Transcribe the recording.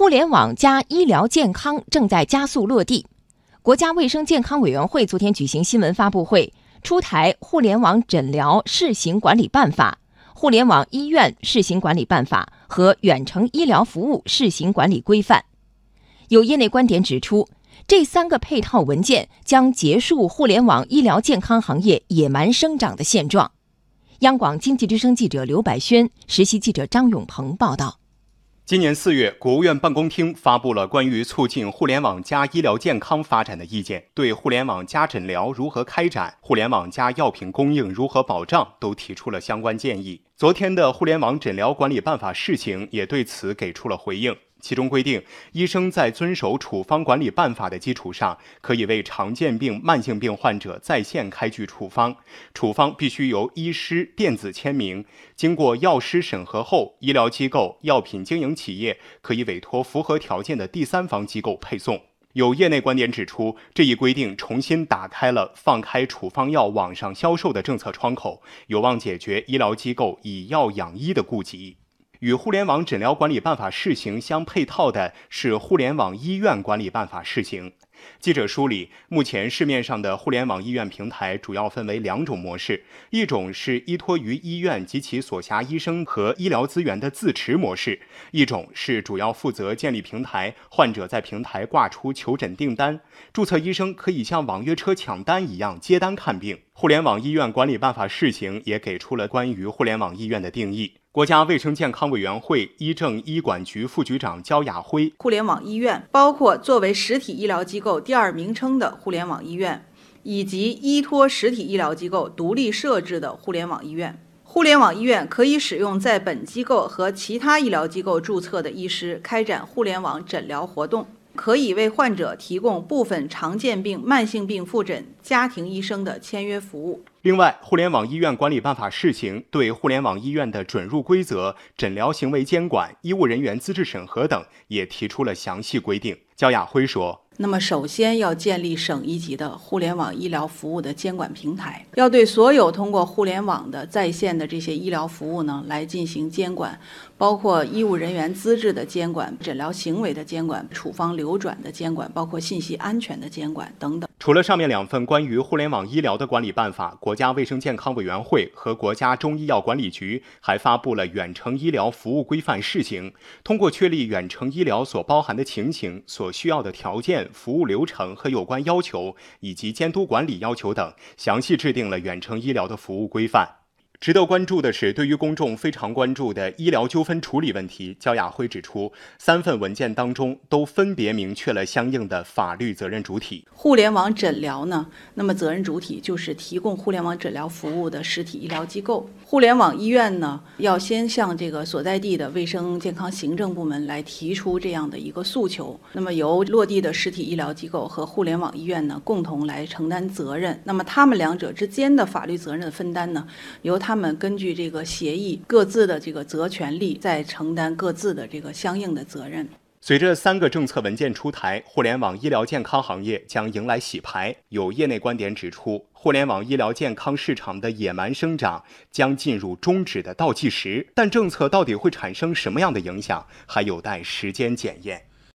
互联网加医疗健康正在加速落地。国家卫生健康委员会昨天举行新闻发布会，出台《互联网诊疗试行管理办法》《互联网医院试行管理办法》和《远程医疗服务试行管理规范》。有业内观点指出，这三个配套文件将结束互联网医疗健康行业野蛮生长的现状。央广经济之声记者刘百轩，实习记者张永鹏报道。今年四月，国务院办公厅发布了关于促进互联网加医疗健康发展的意见，对互联网加诊疗如何开展、互联网加药品供应如何保障都提出了相关建议。昨天的互联网诊疗管理办法试行也对此给出了回应。其中规定，医生在遵守处方管理办法的基础上，可以为常见病、慢性病患者在线开具处方。处方必须由医师电子签名，经过药师审核后，医疗机构、药品经营企业可以委托符合条件的第三方机构配送。有业内观点指出，这一规定重新打开了放开处方药网上销售的政策窗口，有望解决医疗机构以药养医的痼疾。与互联网诊疗管理办法试行相配套的是互联网医院管理办法试行。记者梳理，目前市面上的互联网医院平台主要分为两种模式，一种是依托于医院及其所辖医生和医疗资源的自持模式，一种是主要负责建立平台，患者在平台挂出求诊订单，注册医生可以像网约车抢单一样接单看病。互联网医院管理办法试行也给出了关于互联网医院的定义。国家卫生健康委员会医政医管局副局长焦亚辉：互联网医院包括作为实体医疗机构第二名称的互联网医院，以及依托实体医疗机构独立设置的互联网医院。互联网医院可以使用在本机构和其他医疗机构注册的医师开展互联网诊疗活动。可以为患者提供部分常见病、慢性病复诊家庭医生的签约服务。另外，互联网医院管理办法试行对互联网医院的准入规则、诊疗行为监管、医务人员资质审核等也提出了详细规定。焦亚辉说。那么，首先要建立省一级的互联网医疗服务的监管平台，要对所有通过互联网的在线的这些医疗服务呢来进行监管，包括医务人员资质的监管、诊疗行为的监管、处方流转的监管，包括信息安全的监管等等。除了上面两份关于互联网医疗的管理办法，国家卫生健康委员会和国家中医药管理局还发布了远程医疗服务规范试行，通过确立远程医疗所包含的情形、所需要的条件。服务流程和有关要求，以及监督管理要求等，详细制定了远程医疗的服务规范。值得关注的是，对于公众非常关注的医疗纠纷处理问题，焦亚辉指出，三份文件当中都分别明确了相应的法律责任主体。互联网诊疗呢，那么责任主体就是提供互联网诊疗服务的实体医疗机构。互联网医院呢，要先向这个所在地的卫生健康行政部门来提出这样的一个诉求，那么由落地的实体医疗机构和互联网医院呢，共同来承担责任。那么他们两者之间的法律责任的分担呢，由他。他们根据这个协议，各自的这个责权利，在承担各自的这个相应的责任。随着三个政策文件出台，互联网医疗健康行业将迎来洗牌。有业内观点指出，互联网医疗健康市场的野蛮生长将进入终止的倒计时。但政策到底会产生什么样的影响，还有待时间检验。